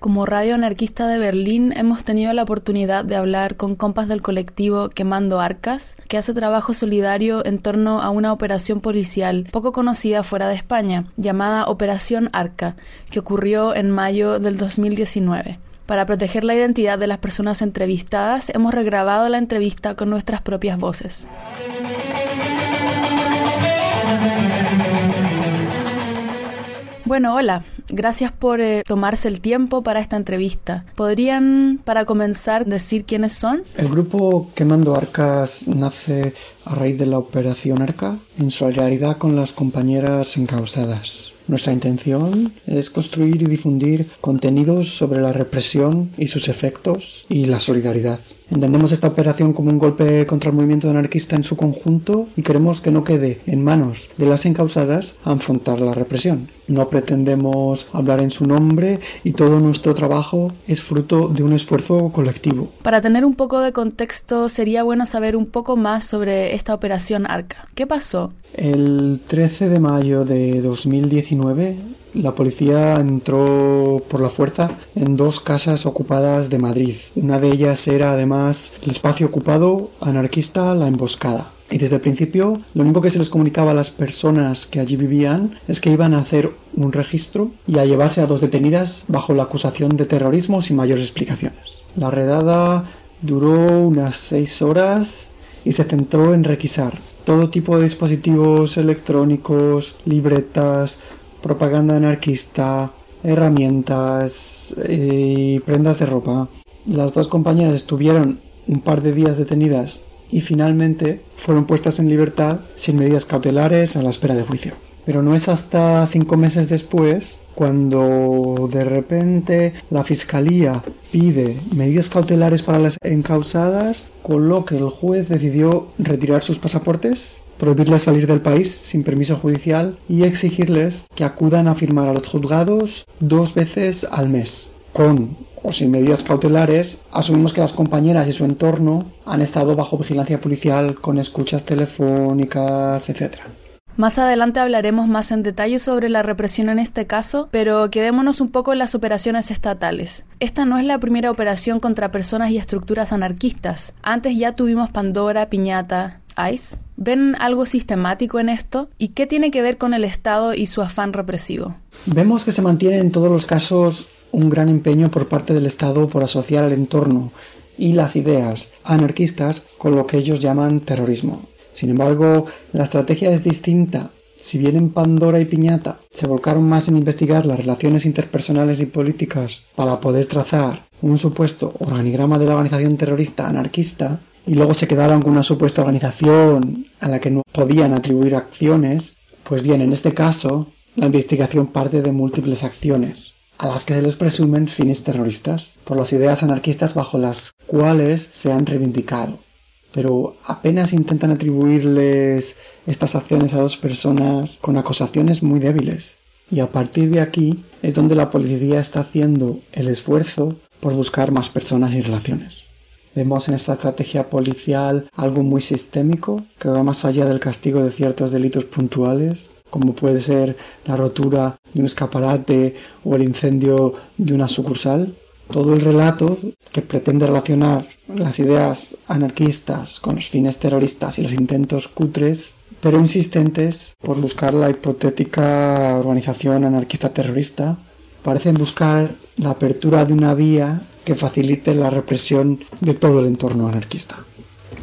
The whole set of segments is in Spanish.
Como Radio Anarquista de Berlín hemos tenido la oportunidad de hablar con compas del colectivo Quemando Arcas, que hace trabajo solidario en torno a una operación policial poco conocida fuera de España, llamada Operación Arca, que ocurrió en mayo del 2019. Para proteger la identidad de las personas entrevistadas, hemos regrabado la entrevista con nuestras propias voces. Bueno, hola. Gracias por eh, tomarse el tiempo para esta entrevista. ¿Podrían, para comenzar, decir quiénes son? El grupo Quemando Arcas nace a raíz de la Operación Arca en solidaridad con las compañeras encausadas. Nuestra intención es construir y difundir contenidos sobre la represión y sus efectos y la solidaridad. Entendemos esta operación como un golpe contra el movimiento anarquista en su conjunto y queremos que no quede en manos de las encausadas afrontar la represión. No pretendemos hablar en su nombre y todo nuestro trabajo es fruto de un esfuerzo colectivo. Para tener un poco de contexto, sería bueno saber un poco más sobre esta operación Arca. ¿Qué pasó? El 13 de mayo de 2019, la policía entró por la fuerza en dos casas ocupadas de Madrid. Una de ellas era además el espacio ocupado anarquista La Emboscada. Y desde el principio lo único que se les comunicaba a las personas que allí vivían es que iban a hacer un registro y a llevarse a dos detenidas bajo la acusación de terrorismo sin mayores explicaciones. La redada duró unas seis horas y se centró en requisar todo tipo de dispositivos electrónicos, libretas, propaganda anarquista, herramientas eh, y prendas de ropa. Las dos compañeras estuvieron un par de días detenidas y finalmente fueron puestas en libertad sin medidas cautelares a la espera de juicio. Pero no es hasta cinco meses después cuando de repente la fiscalía pide medidas cautelares para las encausadas, con lo que el juez decidió retirar sus pasaportes, prohibirles salir del país sin permiso judicial y exigirles que acudan a firmar a los juzgados dos veces al mes. Con o sin medidas cautelares, asumimos que las compañeras y su entorno han estado bajo vigilancia policial con escuchas telefónicas, etc. Más adelante hablaremos más en detalle sobre la represión en este caso, pero quedémonos un poco en las operaciones estatales. Esta no es la primera operación contra personas y estructuras anarquistas. Antes ya tuvimos Pandora, Piñata, ¿Ven algo sistemático en esto? ¿Y qué tiene que ver con el Estado y su afán represivo? Vemos que se mantiene en todos los casos un gran empeño por parte del Estado por asociar el entorno y las ideas anarquistas con lo que ellos llaman terrorismo. Sin embargo, la estrategia es distinta. Si bien en Pandora y Piñata se volcaron más en investigar las relaciones interpersonales y políticas para poder trazar un supuesto organigrama de la organización terrorista anarquista, y luego se quedaron con una supuesta organización a la que no podían atribuir acciones, pues bien, en este caso, la investigación parte de múltiples acciones, a las que se les presumen fines terroristas, por las ideas anarquistas bajo las cuales se han reivindicado pero apenas intentan atribuirles estas acciones a dos personas con acusaciones muy débiles. Y a partir de aquí es donde la policía está haciendo el esfuerzo por buscar más personas y relaciones. Vemos en esta estrategia policial algo muy sistémico que va más allá del castigo de ciertos delitos puntuales, como puede ser la rotura de un escaparate o el incendio de una sucursal, todo el relato que pretende relacionar las ideas anarquistas con los fines terroristas y los intentos cutres, pero insistentes por buscar la hipotética organización anarquista terrorista, parecen buscar la apertura de una vía que facilite la represión de todo el entorno anarquista.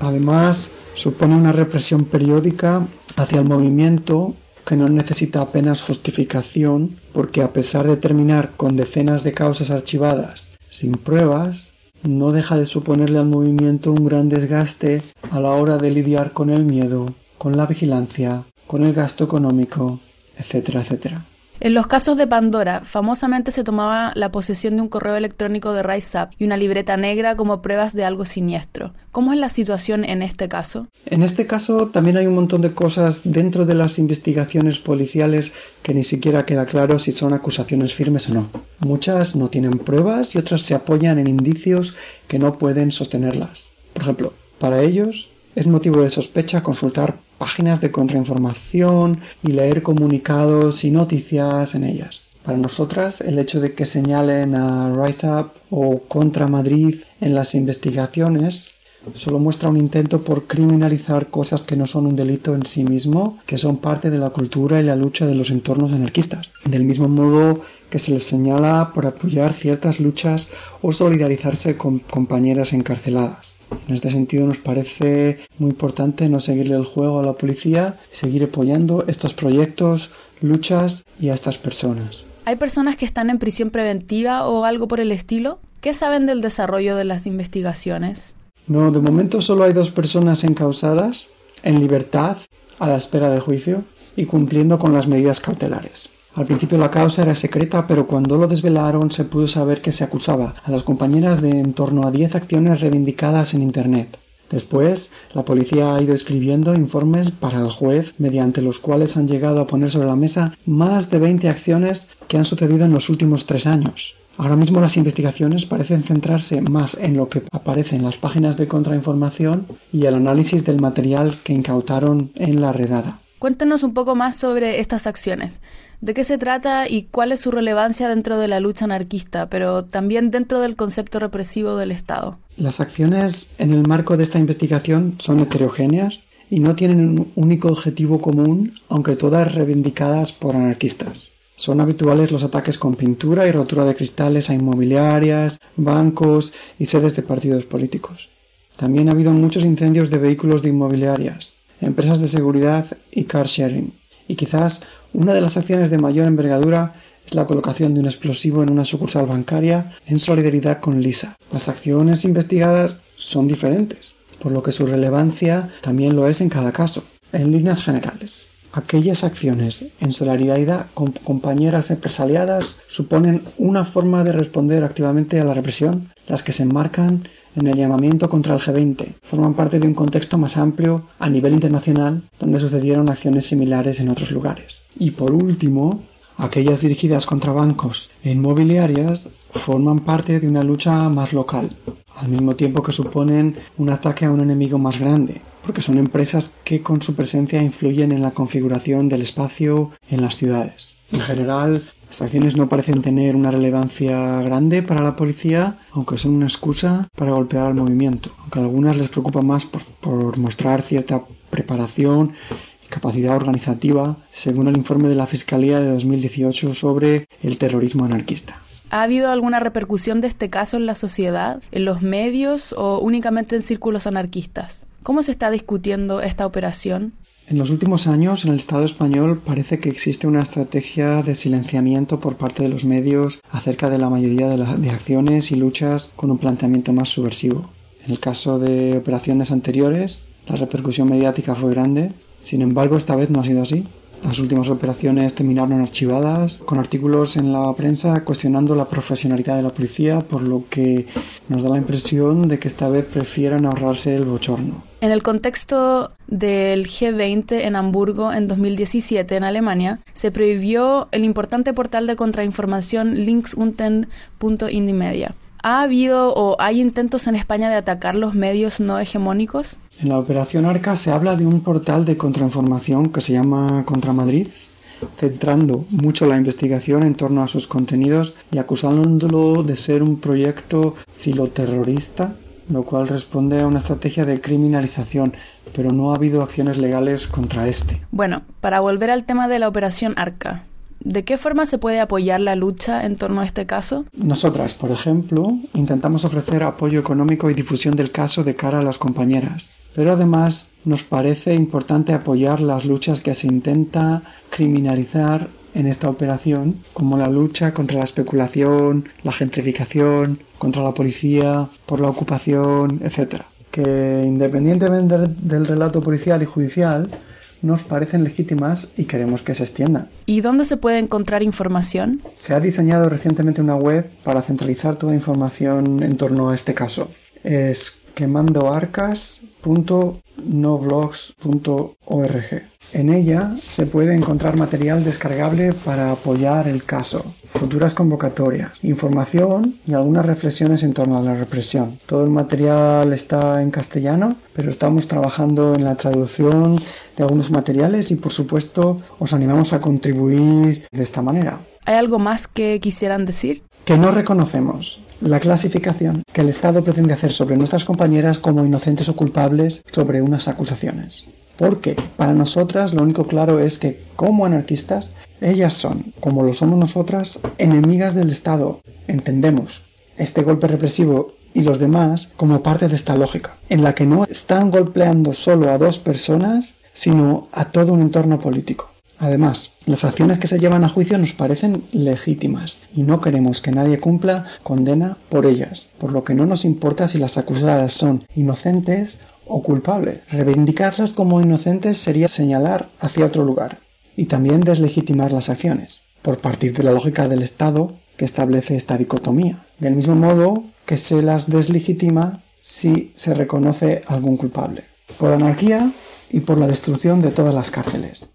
Además, supone una represión periódica hacia el movimiento que no necesita apenas justificación porque a pesar de terminar con decenas de causas archivadas sin pruebas, no deja de suponerle al movimiento un gran desgaste a la hora de lidiar con el miedo, con la vigilancia, con el gasto económico, etcétera, etcétera. En los casos de Pandora, famosamente se tomaba la posesión de un correo electrónico de RiseUp y una libreta negra como pruebas de algo siniestro. ¿Cómo es la situación en este caso? En este caso también hay un montón de cosas dentro de las investigaciones policiales que ni siquiera queda claro si son acusaciones firmes o no. Muchas no tienen pruebas y otras se apoyan en indicios que no pueden sostenerlas. Por ejemplo, para ellos es motivo de sospecha consultar páginas de contrainformación y leer comunicados y noticias en ellas. Para nosotras, el hecho de que señalen a RiseUp o contra Madrid en las investigaciones solo muestra un intento por criminalizar cosas que no son un delito en sí mismo, que son parte de la cultura y la lucha de los entornos anarquistas. Del mismo modo que se les señala por apoyar ciertas luchas o solidarizarse con compañeras encarceladas. En este sentido nos parece muy importante no seguirle el juego a la policía, seguir apoyando estos proyectos, luchas y a estas personas. ¿Hay personas que están en prisión preventiva o algo por el estilo? ¿Qué saben del desarrollo de las investigaciones? No, de momento solo hay dos personas encausadas en libertad a la espera de juicio y cumpliendo con las medidas cautelares. Al principio la causa era secreta, pero cuando lo desvelaron se pudo saber que se acusaba a las compañeras de en torno a 10 acciones reivindicadas en Internet. Después, la policía ha ido escribiendo informes para el juez mediante los cuales han llegado a poner sobre la mesa más de 20 acciones que han sucedido en los últimos tres años. Ahora mismo las investigaciones parecen centrarse más en lo que aparece en las páginas de contrainformación y el análisis del material que incautaron en la redada. Cuéntenos un poco más sobre estas acciones. ¿De qué se trata y cuál es su relevancia dentro de la lucha anarquista, pero también dentro del concepto represivo del Estado? Las acciones en el marco de esta investigación son heterogéneas y no tienen un único objetivo común, aunque todas reivindicadas por anarquistas. Son habituales los ataques con pintura y rotura de cristales a inmobiliarias, bancos y sedes de partidos políticos. También ha habido muchos incendios de vehículos de inmobiliarias, empresas de seguridad y car sharing. Y quizás una de las acciones de mayor envergadura es la colocación de un explosivo en una sucursal bancaria en solidaridad con Lisa. Las acciones investigadas son diferentes, por lo que su relevancia también lo es en cada caso. En líneas generales, aquellas acciones en solidaridad con compañeras empresariadas suponen una forma de responder activamente a la represión, las que se enmarcan en el llamamiento contra el G20. Forman parte de un contexto más amplio a nivel internacional donde sucedieron acciones similares en otros lugares. Y por último, aquellas dirigidas contra bancos e inmobiliarias forman parte de una lucha más local, al mismo tiempo que suponen un ataque a un enemigo más grande, porque son empresas que con su presencia influyen en la configuración del espacio en las ciudades. En general, las acciones no parecen tener una relevancia grande para la policía, aunque son una excusa para golpear al movimiento, aunque a algunas les preocupa más por, mostrar cierta preparación y capacidad organizativa, según el informe de la Fiscalía de 2018 sobre el terrorismo anarquista. ¿Ha habido alguna repercusión de este caso en la sociedad, en los medios o únicamente en círculos anarquistas? ¿Cómo se está discutiendo esta operación? En los últimos años, en el Estado español parece que existe una estrategia de silenciamiento por parte de los medios acerca de la mayoría de, acciones y luchas con un planteamiento más subversivo. En el caso de operaciones anteriores, la repercusión mediática fue grande, sin embargo esta vez no ha sido así. Las últimas operaciones terminaron archivadas con artículos en la prensa cuestionando la profesionalidad de la policía, por lo que nos da la impresión de que esta vez prefieren ahorrarse el bochorno. En el contexto del G20 en Hamburgo en 2017 en Alemania, se prohibió el importante portal de contrainformación linksunten.indimedia. ¿Ha habido o hay intentos en España de atacar los medios no hegemónicos? En la operación Arca se habla de un portal de contrainformación que se llama Contra Madrid, centrando mucho la investigación en torno a sus contenidos y acusándolo de ser un proyecto filoterrorista, lo cual responde a una estrategia de criminalización, pero no ha habido acciones legales contra este. Bueno, para volver al tema de la operación Arca, ¿De qué forma se puede apoyar la lucha en torno a este caso? Nosotras, por ejemplo, intentamos ofrecer apoyo económico y difusión del caso de cara a las compañeras, pero además nos parece importante apoyar las luchas que se intenta criminalizar en esta operación, como la lucha contra la especulación, la gentrificación, contra la policía, por la ocupación, etc. Que independientemente del relato policial y judicial, nos parecen legítimas y queremos que se extiendan. ¿Y dónde se puede encontrar información? Se ha diseñado recientemente una web para centralizar toda información en torno a este caso. Es quemandoarcas.noblogs.org. En ella se puede encontrar material descargable para apoyar el caso, futuras convocatorias, información y algunas reflexiones en torno a la represión. Todo el material está en castellano, pero estamos trabajando en la traducción de algunos materiales y por supuesto os animamos a contribuir de esta manera. ¿Hay algo más que quisieran decir? Que no reconocemos la clasificación que el Estado pretende hacer sobre nuestras compañeras como inocentes o culpables sobre unas acusaciones. Porque para nosotras lo único claro es que como anarquistas, ellas son, como lo somos nosotras, enemigas del Estado. Entendemos este golpe represivo y los demás como parte de esta lógica, en la que no están golpeando solo a dos personas, sino a todo un entorno político. Además, las acciones que se llevan a juicio nos parecen legítimas y no queremos que nadie cumpla condena por ellas, por lo que no nos importa si las acusadas son inocentes o culpables. Reivindicarlas como inocentes sería señalar hacia otro lugar y también deslegitimar las acciones, por partir de la lógica del Estado que establece esta dicotomía, del mismo modo que se las deslegitima si se reconoce algún culpable, por anarquía y por la destrucción de todas las cárceles.